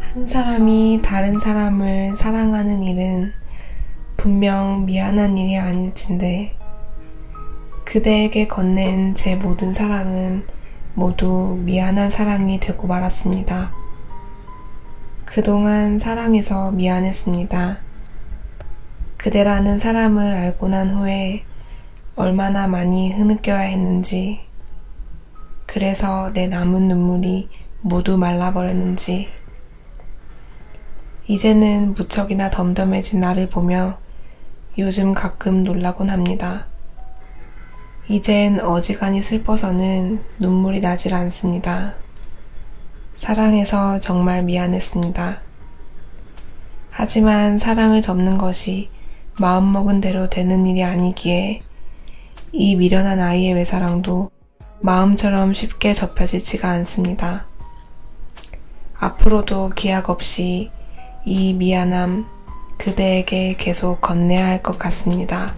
한 사람이 다른 사람을 사랑하는 일은 분명 미안한 일이 아닐진데 그대에게 건넨 제 모든 사랑은 모두 미안한 사랑이 되고 말았습니다. 그동안 사랑해서 미안했습니다. 그대라는 사람을 알고 난 후에 얼마나 많이 흐느껴야 했는지, 그래서 내 남은 눈물이 모두 말라버렸는지, 이제는 무척이나 덤덤해진 나를 보며 요즘 가끔 놀라곤 합니다. 이젠 어지간히 슬퍼서는 눈물이 나질 않습니다. 사랑해서 정말 미안했습니다. 하지만 사랑을 접는 것이 마음먹은 대로 되는 일이 아니기에 이 미련한 아이의 외사랑도 마음처럼 쉽게 접혀지지가 않습니다. 앞으로도 기약 없이 이 미안함 그대에게 계속 건네야 할 것 같습니다.